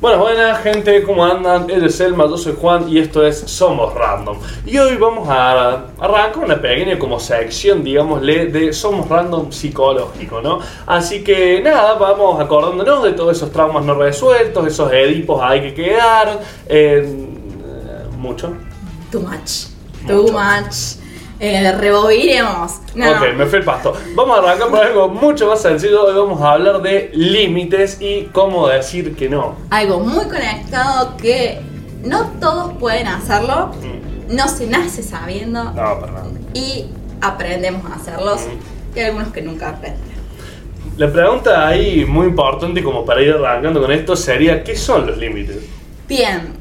Bueno, buenas gente, ¿cómo andan? Él es Elma, yo soy Juan y esto es Somos Random. Y hoy vamos a arrancar una pequeña como sección, digámosle, de Somos Random psicológico, ¿no? Así que nada, vamos acordándonos de todos esos traumas no resueltos, esos edipos ahí que quedaron, eh, mucho. Too much. Too much. Eh, rebobinemos. No. Ok, me fui el pasto. Vamos a arrancar por algo mucho más sencillo. Hoy vamos a hablar de límites y cómo decir que no. Algo muy conectado que no todos pueden hacerlo. No se nace sabiendo. No, perdón. Y aprendemos a hacerlos. Y hay algunos que nunca aprenden. La pregunta ahí muy importante como para ir arrancando con esto sería ¿qué son los límites? Bien,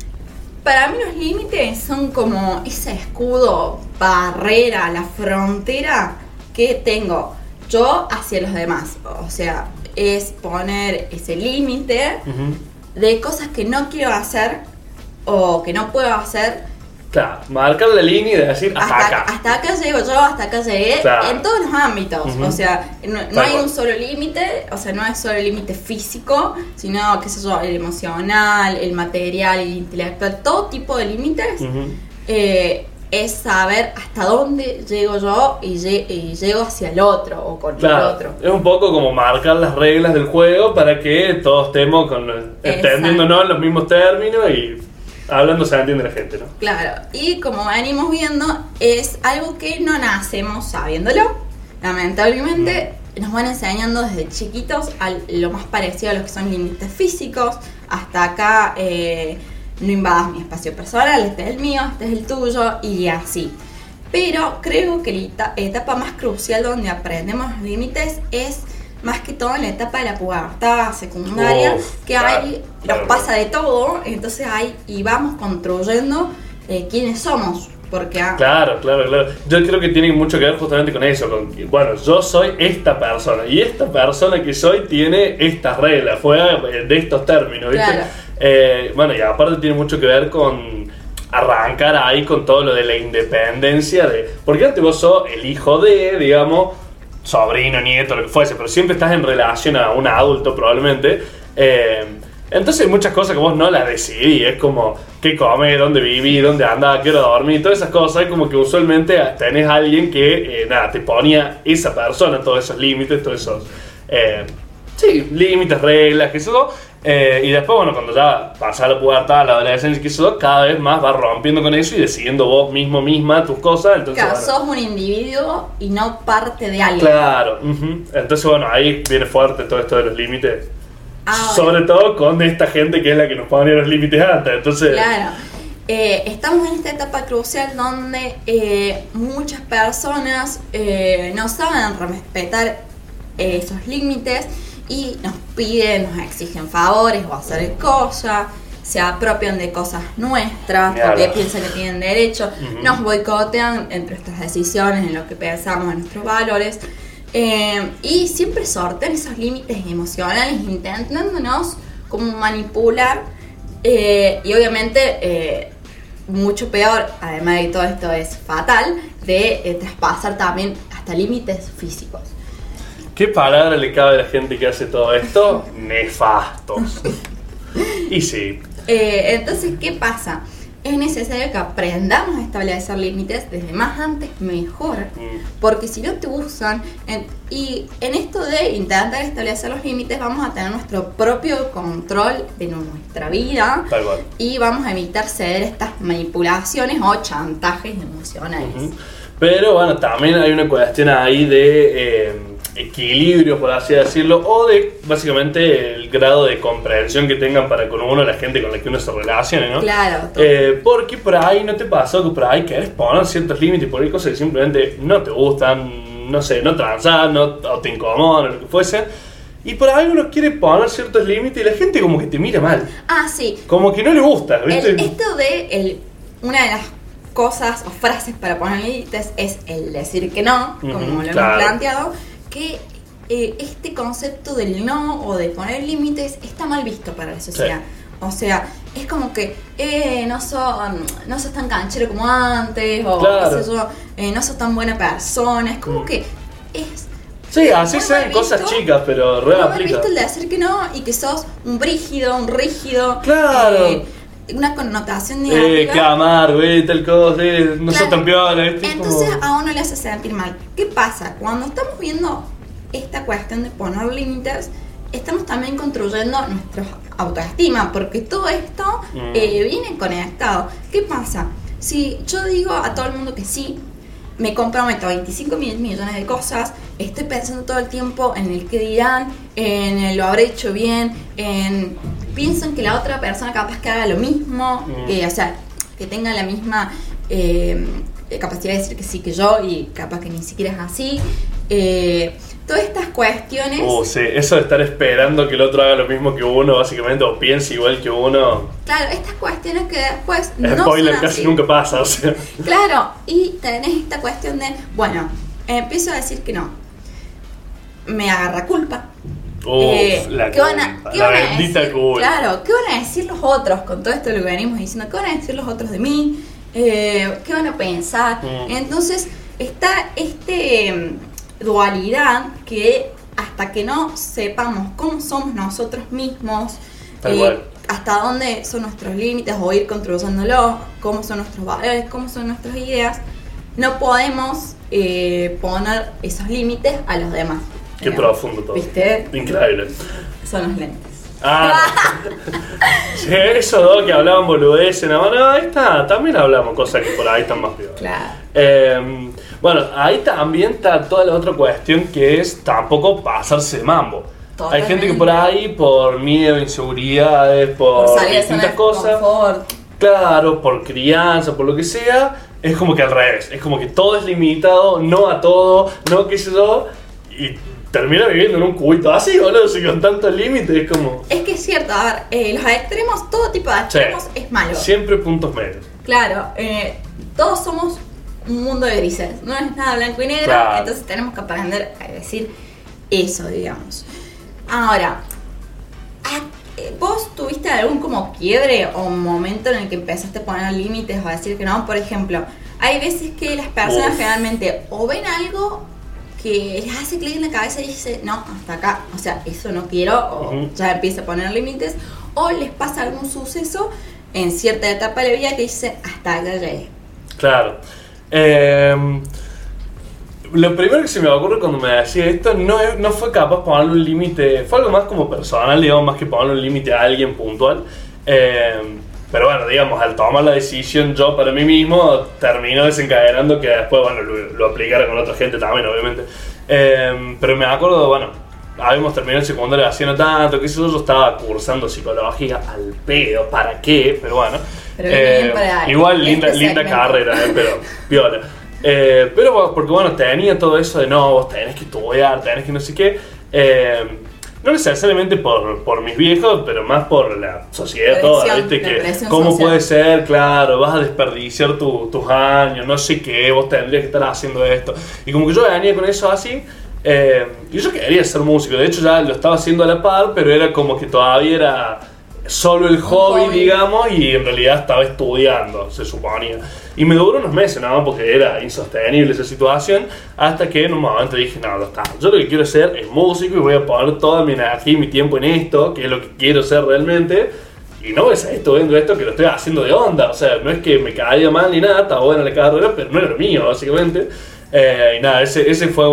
para mí los límites son como ese escudo, barrera, la frontera que tengo yo hacia los demás. O sea, es poner ese límite de cosas que no quiero hacer o que no puedo hacer Claro, marcar la línea y decir hasta, acá. Hasta acá llego yo, hasta acá llegué, en todos los ámbitos. O sea, no, hay un solo límite, o sea, no es solo el límite físico, sino, qué sé yo, el emocional, el material, el intelectual, todo tipo de límites. Eh, es saber hasta dónde llego yo y, llego hacia el otro o con el otro. Es un poco como marcar las reglas del juego para que todos estemos con, entendiéndonos en los mismos términos y Hablando se entiende la gente, ¿no? Claro, y como venimos viendo, es algo que no nacemos sabiéndolo. Lamentablemente mm. nos van enseñando desde chiquitos a lo más parecido a lo que son límites físicos. Hasta acá eh, no invadas mi espacio personal, este es el mío, este es el tuyo y así. Pero creo que la etapa más crucial donde aprendemos los límites es más que todo en la etapa de la pubertad secundaria, que hay, nos pasa de todo, entonces ahí y vamos construyendo eh, quiénes somos. Porque, ah, Claro, claro, claro. Yo creo que tiene mucho que ver justamente con eso. Con, bueno, yo soy esta persona y esta persona que soy tiene estas reglas, fue de estos términos. ¿viste? Eh, bueno, y aparte tiene mucho que ver con arrancar ahí con todo lo de la independencia. de Porque antes vos sos el hijo de, digamos, sobrino, nieto, lo que fuese, pero siempre estás en relación a un adulto probablemente. Eh, entonces hay muchas cosas que vos no las decidís, es como qué comer, dónde vivís, dónde andás, qué hora dormir, todas esas cosas, es como que usualmente tenés a alguien que, eh, nada, te ponía esa persona, todos esos límites, todos esos, eh, sí, límites, reglas, que eso, eh, y después, bueno, cuando ya pasa la pubertad, la adolescencia, que eso, cada vez más vas rompiendo con eso y decidiendo vos mismo, misma, tus cosas. Entonces, claro, sos un individuo y no parte de alguien. Claro, entonces, bueno, ahí viene fuerte todo esto de los límites. Sobre todo con esta gente que es la que nos pone los límites antes. Entonces, claro. Eh, estamos en esta etapa crucial donde eh, muchas personas no saben respetar esos límites y nos piden, nos exigen favores o hacer cosas, se apropian de cosas nuestras porque piensan que tienen derecho, nos boicotean entre nuestras decisiones, en lo que pensamos, en nuestros valores. Eh, y siempre sortean esos límites emocionales intentándonos como manipular eh, y obviamente eh, mucho peor, además de todo esto es fatal, de traspasar también hasta límites físicos. ¿Qué palabra le cabe a la gente que hace todo esto? Nefastos. y sí. Eh, entonces, ¿qué pasa? Es necesario que aprendamos a establecer límites desde más antes mejor. Mm. Porque si no te usan, y en esto de intentar establecer los límites, vamos a tener nuestro propio control de nuestra vida. Y vamos a evitar ceder estas manipulaciones o chantajes emocionales. Pero bueno, también hay una cuestión ahí de. Eh, equilibrio, por así decirlo, o de básicamente el grado de comprensión que tengan para con uno la gente con la que uno se relacione, ¿no? Claro. Eh, porque por ahí no te pasa que por ahí querés poner ciertos límites por ahí cosas que simplemente no te gustan, no sé, no transan, no, o te incomodan, o lo que fuese. Y por ahí uno quiere poner ciertos límites y la gente como que te mira mal. Ah, sí. Como que no le gusta, ¿viste? esto de el, una de las cosas o frases para poner límites es el decir que no, como lo hemos planteado que eh, este concepto del no o de poner límites está mal visto para la sociedad. O sea, es como que eh, no son no sos tan canchero como antes, o qué sé yo, eh, no sos tan buena persona. Es como mm. que es Sí, así sean cosas chicas, pero re no visto el de hacer que no y que sos un brígido, un rígido. Claro. Eh, una connotación negativa. Eh, que amargo, eh, tal cosa, eh, no sos tan Entonces a uno le hace sentir mal. ¿Qué pasa? Cuando estamos viendo esta cuestión de poner límites, estamos también construyendo nuestra autoestima, porque todo esto mm. eh, viene conectado. ¿Qué pasa? Si yo digo a todo el mundo que sí, me comprometo 25 mil millones de cosas, estoy pensando todo el tiempo en el que dirán, en el lo habré hecho bien, en pienso en que la otra persona capaz que haga lo mismo, mm. eh, o sea, que tenga la misma eh, capacidad de decir que sí que yo y capaz que ni siquiera es así. Eh, todas estas cuestiones. Oh, sí, eso de estar esperando que el otro haga lo mismo que uno, básicamente, o piense igual que uno. Claro, estas cuestiones que después. no spoiler, casi nunca pasa, o sea. Claro, y tenés esta cuestión de, bueno, empiezo a decir que no. Me agarra culpa. eh, la ¿qué van a, ¿qué la van a decir? Claro, ¿qué van a decir los otros con todo esto lo que venimos diciendo? ¿Qué van a decir los otros de mí? Eh, ¿Qué van a pensar? Mm. Entonces, está este dualidad que hasta que no sepamos cómo somos nosotros mismos, eh, hasta dónde son nuestros límites o ir controlándolos, cómo son nuestros valores, cómo son nuestras ideas, no podemos eh, poner esos límites a los demás. Qué profundo todo. ¿Viste? Increíble. Son los lentes. Ah, esos dos que hablaban boludeces, no, no, ahí está, también hablamos cosas que por ahí están más vivas. Claro. Eh, bueno, ahí también está toda la otra cuestión que es tampoco pasarse de mambo. Hay gente que por ahí, por miedo, inseguridades, por, distintas cosas, claro, por crianza, por lo que sea, es como que al revés. Es como que todo es limitado, no a todo, no qué sé yo, y termina viviendo en un cubito así, boludo, si con tantos límites es como... Es que es cierto, a ver, eh, los extremos, todo tipo de extremos es malo. Siempre puntos medios. Claro, eh, todos somos un mundo de grises, no es nada blanco y negro, entonces tenemos que aprender a decir eso, digamos. Ahora, ¿vos tuviste algún como quiebre o momento en el que empezaste a poner límites o a decir que no? Por ejemplo, hay veces que las personas generalmente o ven algo que les hace clic en la cabeza y dice, no, hasta acá, o sea, eso no quiero, o ya empieza a poner límites, o les pasa algún suceso en cierta etapa de la vida que dice, hasta acá llegué. Claro. Em, lo primero que se me ocurre cuando me decía esto no, no fue capaz ponerle un límite, fue algo más como personal, digamos, más que ponerle un límite a alguien puntual. Em, pero bueno, digamos, al tomar la decisión yo para mí mismo, terminó desencadenando que después, bueno, lo, aplicara con otra gente también, obviamente. Em, pero me acuerdo, bueno, habíamos terminado el secundario haciendo tanto, que eso yo estaba cursando psicología al pedo, ¿para qué? Pero bueno. Eh, igual linda, linda carrera, eh, pero viola. Eh, pero porque bueno, tenía todo eso de no, vos tenés que estudiar, tenés que no sé qué. no necesariamente por, por, mis viejos, pero más por la sociedad toda, ¿viste? Que, ¿Cómo puede ser? Claro, vas a desperdiciar tus años, no sé qué, vos tendrías que estar haciendo esto. Y como que yo venía con eso así, y yo quería ser músico, de hecho ya lo estaba haciendo a la par, pero era como que todavía era solo el hobby, digamos, y en realidad estaba estudiando, se suponía. Y me duró unos meses nada más porque era insostenible esa situación, hasta que en un momento dije, no, no está, yo lo que quiero ser es músico y voy a poner toda mi energía y mi tiempo en esto, que es lo que quiero ser realmente. Y no es esto, viendo esto que lo estoy haciendo de onda, o sea, no es que me caía mal ni nada, estaba buena la carrera, pero no era lo mío, básicamente. Eh, y nada, ese, ese fue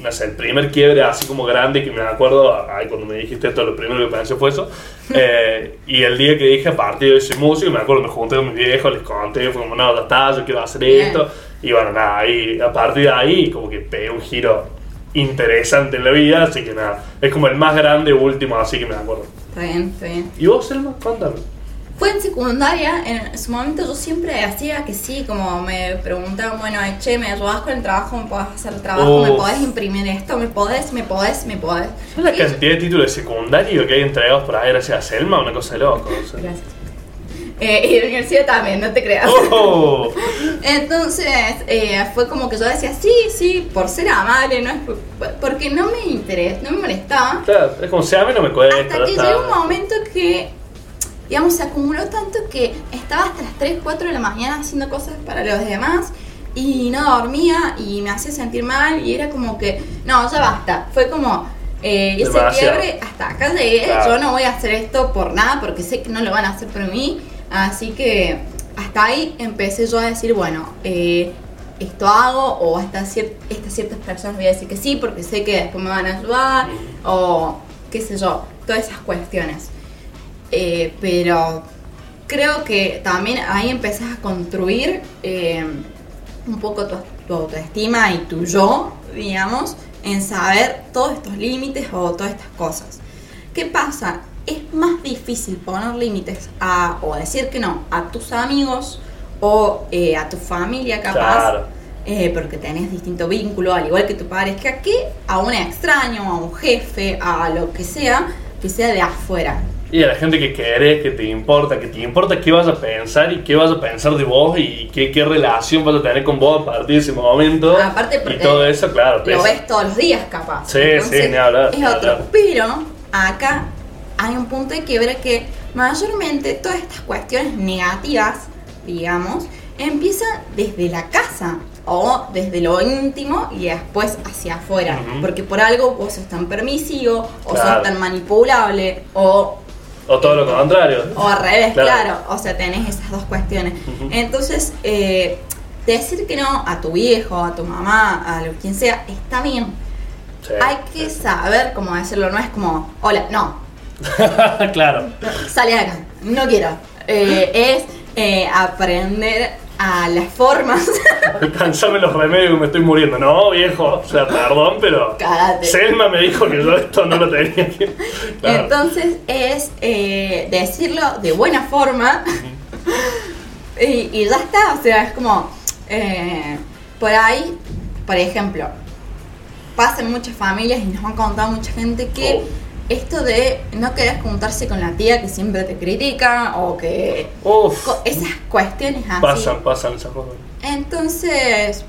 no sé, el primer quiebre así como grande que me acuerdo, ay, cuando me dijiste esto, lo primero que pensé fue eso. Eh, y el día que dije, a partir de ese músico, me acuerdo, me junté con mis viejos, les conté, fue como, no, ya está, yo quiero hacer esto. Y bueno, nada, ahí, a partir de ahí, como que pegué un giro interesante en la vida, así que nada, es como el más grande último, así que me acuerdo. Está bien, está bien. ¿Y vos, Selma? Cuéntame. Fue en secundaria, en su momento yo siempre hacía que sí, como me preguntaban, bueno, che, ¿me ayudas con el trabajo? ¿Me podés hacer el trabajo? ¿Me podés imprimir esto? ¿Me podés? ¿Me podés? ¿Me podés? ¿Sabes la cantidad de títulos de secundario que hay entregados por ahí gracias a Selma? Una cosa de loco. Gracias. Eh, y de universidad también, no te creas. Oh. Entonces, eh, fue como que yo decía, sí, sí, por ser amable, no es porque no me interesa, no me molestaba. Claro, es como si a mí no me cuesta. Hasta que llegó un momento que digamos, se acumuló tanto que estaba hasta las 3, 4 de la mañana haciendo cosas para los demás y no dormía y me hacía sentir mal y era como que, no, ya basta. Fue como, eh, ese quiebre, hasta acá llegué, yo no voy a hacer esto por nada porque sé que no lo van a hacer por mí. Así que hasta ahí empecé yo a decir, bueno, eh, esto hago o hasta estas ciertas personas voy a decir que sí porque sé que después me van a ayudar o qué sé yo, todas esas cuestiones. Eh, pero creo que también ahí empezás a construir eh, un poco tu, autoestima y tu yo, digamos, en saber todos estos límites o todas estas cosas. ¿Qué pasa? Es más difícil poner límites a, o decir que no a tus amigos o eh, a tu familia capaz. Eh, porque tenés distinto vínculo, al igual que tu pareja, que a un extraño, a un jefe, a lo que sea, que sea de afuera. Y a la gente que querés, que te importa, que te importa qué vas a pensar y qué vas a pensar de vos y qué, qué relación vas a tener con vos a partir de ese momento. Aparte y todo eso, claro. Lo ves todos los días, capaz. Sí, sí, ni hablar. Es otro. Pero acá hay un punto de quiebre que mayormente todas estas cuestiones negativas, digamos, empiezan desde la casa o desde lo íntimo y después hacia afuera. Porque por algo vos sos tan permisivo, o sos tan manipulable, o o todo lo contrario. O al revés, claro. O sea, tenés esas dos cuestiones. Entonces, eh, decir que no a tu viejo, a tu mamá, a lo quien sea, está bien. Hay que saber cómo decirlo, no es como, hola, no. claro. Sale acá, no quiero. Eh, es eh, aprender a las formas. Alcanzame los remedios, me estoy muriendo. No, viejo, o sea, perdón, pero. Selma me dijo que yo esto no lo tenía que. Entonces es eh, decirlo de buena forma y, ya está. O sea, es como. Eh, por ahí, por ejemplo, pasa en muchas familias y nos han contado mucha gente que. Oh esto de no querer juntarse con la tía que siempre te critica o que... Uf. Esas cuestiones así. Pasan, pasan esas cosas. Entonces,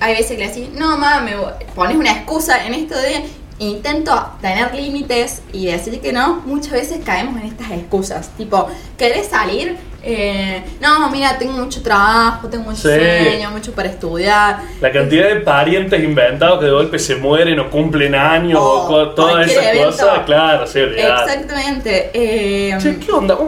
hay veces que le decís, no, mamá, me pones una excusa en esto de intento tener límites y decir que no, muchas veces caemos en estas excusas. Tipo, ¿querés salir? Eh, no, mira, tengo mucho trabajo, tengo mucho sueño, mucho para estudiar. La cantidad de parientes inventados que de golpe se mueren o cumplen años o todas esas cosas, claro, sí, Exactamente. Eh, ¿qué onda?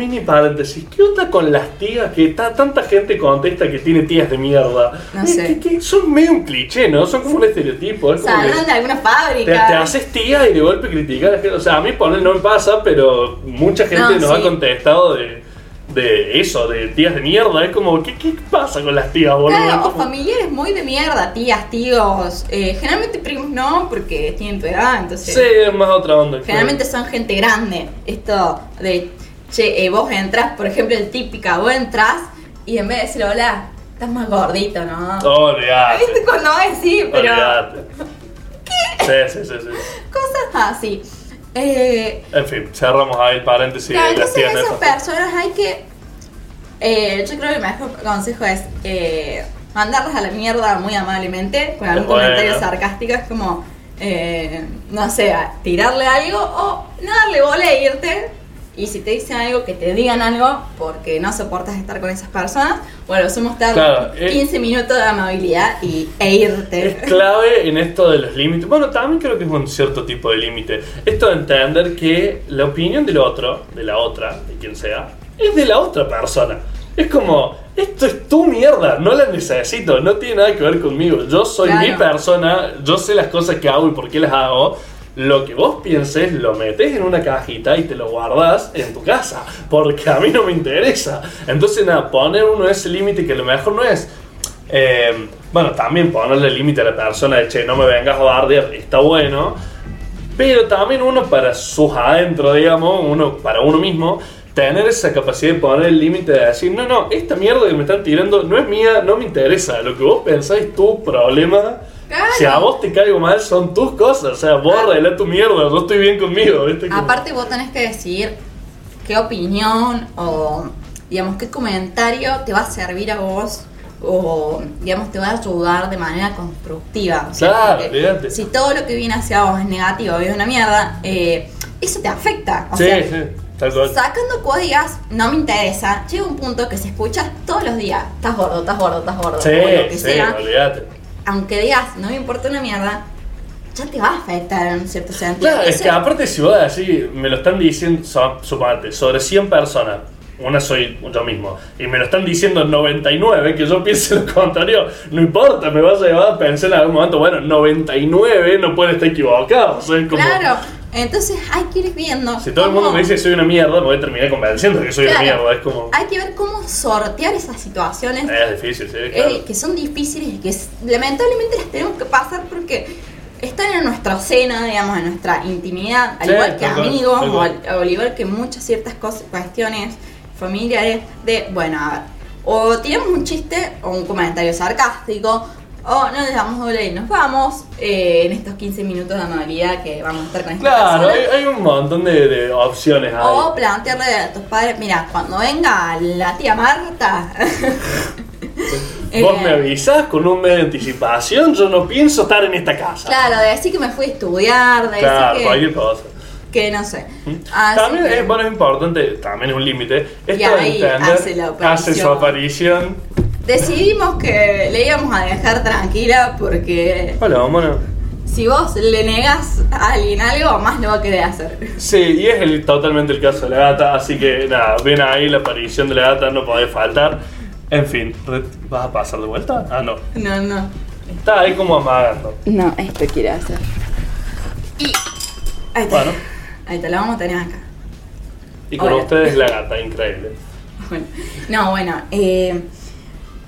mini paréntesis, ¿qué onda con las tías que tanta gente contesta que tiene tías de mierda? No sé. Que, son medio un cliché, ¿no? Son como un estereotipo. Es como de alguna fábrica. Te, haces tía y de golpe criticas. O sea, a mí poner no me pasa, pero mucha gente nos ha contestado de de eso, de tías de mierda. Es como, ¿qué, qué pasa con las tías, boludo? Claro, o familiares muy de mierda, tías, tíos. Eh, generalmente primos no, porque tienen tu edad, entonces. Sí, es más otra onda. Generalmente son gente grande. Esto de, che, eh, vos entras, por ejemplo, el típica, vos entras y en vez de decir hola, estás más gordito, ¿no? Olvídate. ¿Viste cuando es sí, pero. ¿Qué? Sí, sí, sí, sí. Cosas así. Eh, en fin, cerramos ahí el paréntesis. Claro, entonces esas personas hay que... Eh, yo creo que el mejor consejo es eh, mandarlas a la mierda muy amablemente, con algún comentario sarcástico, es como, eh, no sé, tirarle algo o no darle bola e irte y si te dicen algo, que te digan algo porque no soportas estar con esas personas, bueno, somos estar 15 minutos de amabilidad y, e irte. Es clave en esto de los límites. Bueno, también creo que es un cierto tipo de límite. Esto de entender que la opinión del otro, de la otra, de quien sea, es de la otra persona. Es como, esto es tu mierda, no la necesito, no tiene nada que ver conmigo. Yo soy mi persona, yo sé las cosas que hago y por qué las hago lo que vos pienses lo metes en una cajita y te lo guardas en tu casa, porque a mí no me interesa. Entonces, nada, poner uno ese límite que lo mejor no es. Eh, bueno, también ponerle límite a la persona de che, no me vengas a bardear, está bueno. Pero también uno para sus adentro, digamos, uno para uno mismo, tener esa capacidad de poner el límite de decir, no, no, esta mierda que me están tirando no es mía, no me interesa. Lo que vos pensáis es tu problema si a vos te caigo mal, son tus cosas. O sea, vos arreglá tu mierda, yo estoy bien conmigo. Aparte, vos tenés que decir qué opinión o, digamos, qué comentario te va a servir a vos o, digamos, te va a ayudar de manera constructiva. claro, Si todo lo que viene hacia vos es negativo y es una mierda, eh, eso te afecta. O sí, sea, sí. Sacando códigos no me interesa. Llega un punto que se escucha todos los días. Estás gordo, estás gordo, estás gordo. Sí, o lo que sí, sea. olvídate. Aunque digas, no me importa una mierda, ya te va a afectar en un cierto sentido. Claro, es que aparte si vos así, me lo están diciendo, suponete, sobre 100 personas, una soy yo mismo, y me lo están diciendo 99, que yo piense lo contrario, no importa, me vas a llevar a pensar en algún momento, bueno, 99 no puede estar equivocado, o sea, como... Claro, entonces hay que ir viendo. Si todo el mundo me dice que soy una mierda, me voy a terminar convenciendo que soy Claro. una mierda, es como... Hay que ver cómo sortear esas situaciones Es difícil, sí, eh, claro. que son difíciles y que lamentablemente las tenemos que pasar porque están en nuestra cena, digamos, en nuestra intimidad, al Sí, igual que amigos al, o al igual que muchas ciertas cosas, cuestiones familiares de, bueno, a ver, o tiramos un chiste o un comentario sarcástico o no le damos doble y nos vamos eh, en estos 15 minutos de amabilidad que vamos a estar con esta Claro, hay, hay un montón de, de opciones ahí. O plantearle a tus padres, mira, cuando venga la tía Marta. Vos me avisás con un mes de anticipación, yo no pienso estar en esta casa. Claro, de decir que me fui a estudiar, de Claro, decir cualquier que, cosa. que no sé. Así También que- es, bueno, es importante, también es un límite. Esto de ahí entender, hace la aparición. hace su aparición. Decidimos que le íbamos a dejar tranquila porque Hola, vámonos. si vos le negas a alguien algo, más lo va a querer hacer. Sí, y es el, totalmente el caso de la gata, así que nada, ven ahí la aparición de la gata, no puede faltar. En fin, ¿vas a pasar de vuelta? Ah, no. No, no. Está ahí como amagando. No, esto quiere hacer. Y. Ahí está. Bueno. Ahí te la vamos a tener acá. Y con Hola. ustedes la gata, increíble. Bueno, no, bueno, eh,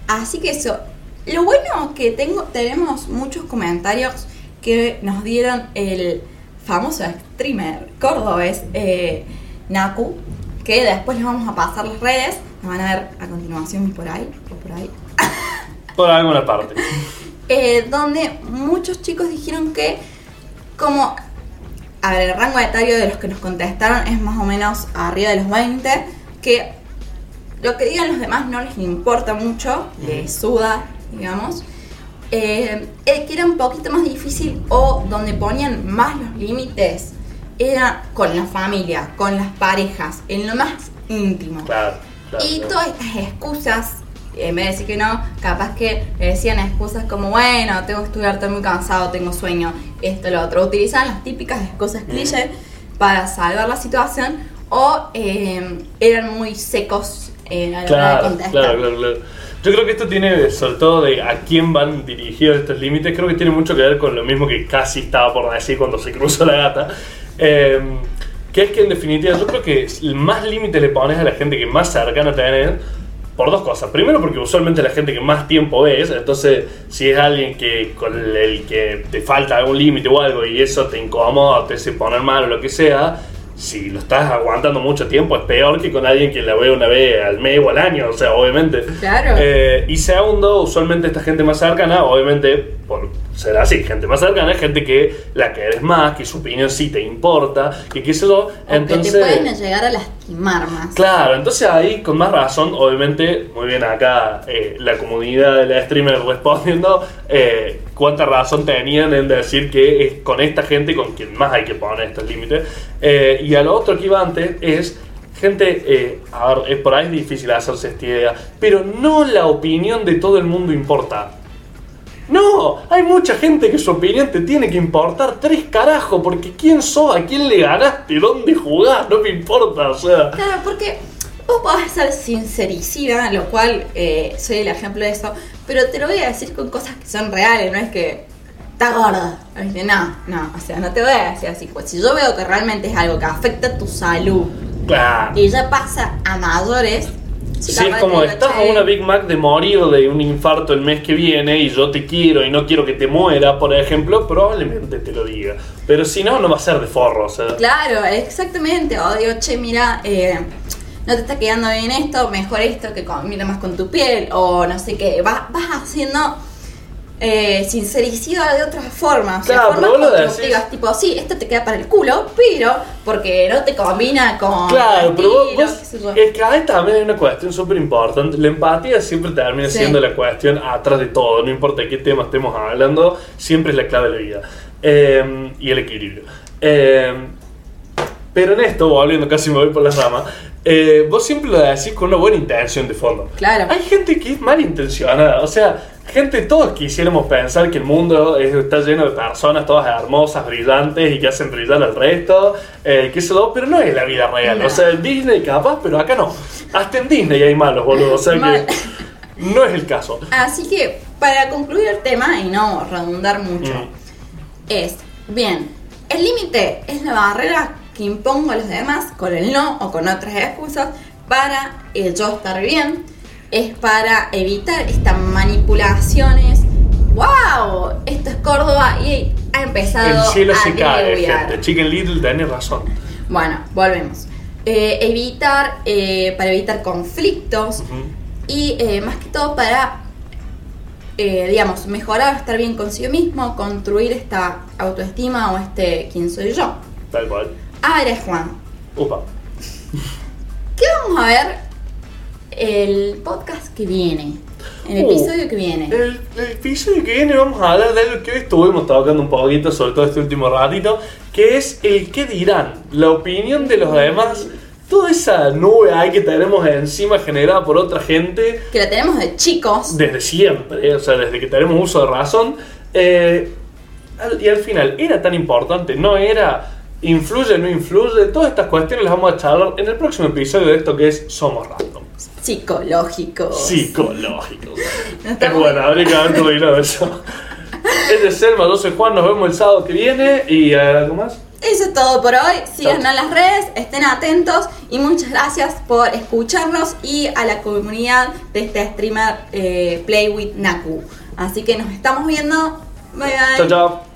así que eso. Lo bueno que tengo, tenemos muchos comentarios que nos dieron el famoso streamer cordobés eh, Naku, que después les vamos a pasar las redes, nos van a ver a continuación por ahí, o por ahí, Por alguna parte. eh, donde muchos chicos dijeron que como a ver, el rango etario de los que nos contestaron es más o menos arriba de los 20, que lo que digan los demás no les importa mucho, les suda, digamos. Eh, el que era un poquito más difícil o donde ponían más los límites era con la familia, con las parejas, en lo más íntimo. Claro, claro. Y claro. todas estas excusas, en vez de decir que no, capaz que le decían excusas como, bueno, tengo que estudiar, estoy muy cansado, tengo sueño, esto, lo otro. Utilizaban las típicas excusas cliché para salvar la situación o eh, eran muy secos eh, a la hora de Claro, contestar. claro, claro, claro. Yo creo que esto tiene, sobre todo de a quién van dirigidos estos límites, creo que tiene mucho que ver con lo mismo que casi estaba por decir cuando se cruzó la gata. Eh, que es que en definitiva yo creo que el más límite le pones a la gente que más cercana te tener por dos cosas. Primero porque usualmente la gente que más tiempo ves, entonces si es alguien que con el que te falta algún límite o algo y eso te incomoda, te hace poner mal o lo que sea, si lo estás aguantando mucho tiempo es peor que con alguien que la ve una vez al mes o al año, o sea, obviamente. Claro. Eh, y segundo, usualmente esta gente más cercana, obviamente, por ser así, gente más cercana, es gente que la querés más, que su opinión sí te importa, que qué sé yo. Entonces, que te pueden llegar a lastimar más. Claro, entonces ahí con más razón, obviamente, muy bien acá eh, la comunidad de la streamer respondiendo eh, cuánta razón tenían en decir que es con esta gente con quien más hay que poner estos límites. Eh, y a lo otro que iba antes es, gente, eh, a ver, por ahí es difícil hacerse esta idea, pero no la opinión de todo el mundo importa. No, hay mucha gente que su opinión te tiene que importar tres carajos, porque quién sos, a quién le ganaste, dónde jugás, no me importa, o sea. Claro, porque vos podés ser sincericida, lo cual eh, soy el ejemplo de eso, pero te lo voy a decir con cosas que son reales, no es que está gorda. No, no, o sea, no te voy a decir así. Pues si yo veo que realmente es algo que afecta tu salud Claro. y ya pasa a mayores, sí, Si es como estás a "Che, una Big Mac de morir de un infarto el mes que viene y yo te quiero y no quiero que te muera, por ejemplo, probablemente te lo diga. Pero si no, no va a ser de forro, o sea. Claro, exactamente. O digo, che, mira, eh, no te está quedando bien esto, mejor esto que combina más con tu piel, o no sé qué. Vas, vas haciendo eh, sincericida de otra forma. O sea, Claro, formas vos lo decís- tipo, sí, esto te queda para el culo, pero porque no te combina con. Claro, pero vos, vos- es que ahí también hay una cuestión súper importante. La empatía siempre termina Sí. siendo la cuestión atrás de todo, no importa de qué tema estemos hablando, siempre es la clave de la vida. Eh, y el equilibrio. Eh, Pero en esto, volviendo, casi me voy por las ramas, eh, vos siempre lo decís con una buena intención de fondo. Claro. Hay gente que es malintencionada, o sea, gente, todos quisiéramos pensar que el mundo es- está lleno de personas todas hermosas, brillantes y que hacen brillar al resto, eh, que eso, pero no es la vida real. No. O sea, en Disney capaz, pero acá no. Hasta en Disney hay malos, boludo. O sea Mal. que no es el caso. Así que, para concluir el tema y no redundar mucho, Mm. es, bien, el límite es la barrera que impongo a los demás con el no o con otras excusas para el yo estar bien, es para evitar estas manipulaciones. ¡Wow! Esto es Córdoba y ha empezado El cielo a se cae, gente. Chicken Little tenés razón. Bueno, volvemos. Eh, evitar, eh, para evitar conflictos y eh, más que todo para, digamos, mejorar, estar bien consigo mismo, construir esta autoestima o este quién soy yo. Tal cual. A ver, Juan, Upa. ¿qué vamos a ver el podcast que viene? El Uh, episodio que viene. El, el episodio que viene vamos a hablar de algo que hoy estuvimos tocando un poquito, sobre todo este último ratito, que es el qué dirán, la opinión de los demás, toda esa nube ahí que tenemos encima generada por otra gente Que la tenemos de chicos. desde siempre, o sea, desde que tenemos uso de razón. eh, y al final, ¿era tan importante? ¿No era? ¿Influye? ¿No influye? Todas estas cuestiones las vamos a charlar en el próximo episodio de esto que es Somos Random. Psicológicos. Psicológicos. Es bueno, habría que haber combinado eso. Este es Selma, yo soy Juan, nos vemos el sábado que viene y algo más. Eso es todo por hoy. Síganos en las redes, estén atentos y muchas gracias por escucharnos y a la comunidad de este streamer eh, Play with Naku. Así que nos estamos viendo. Bye bye. Chao, chao.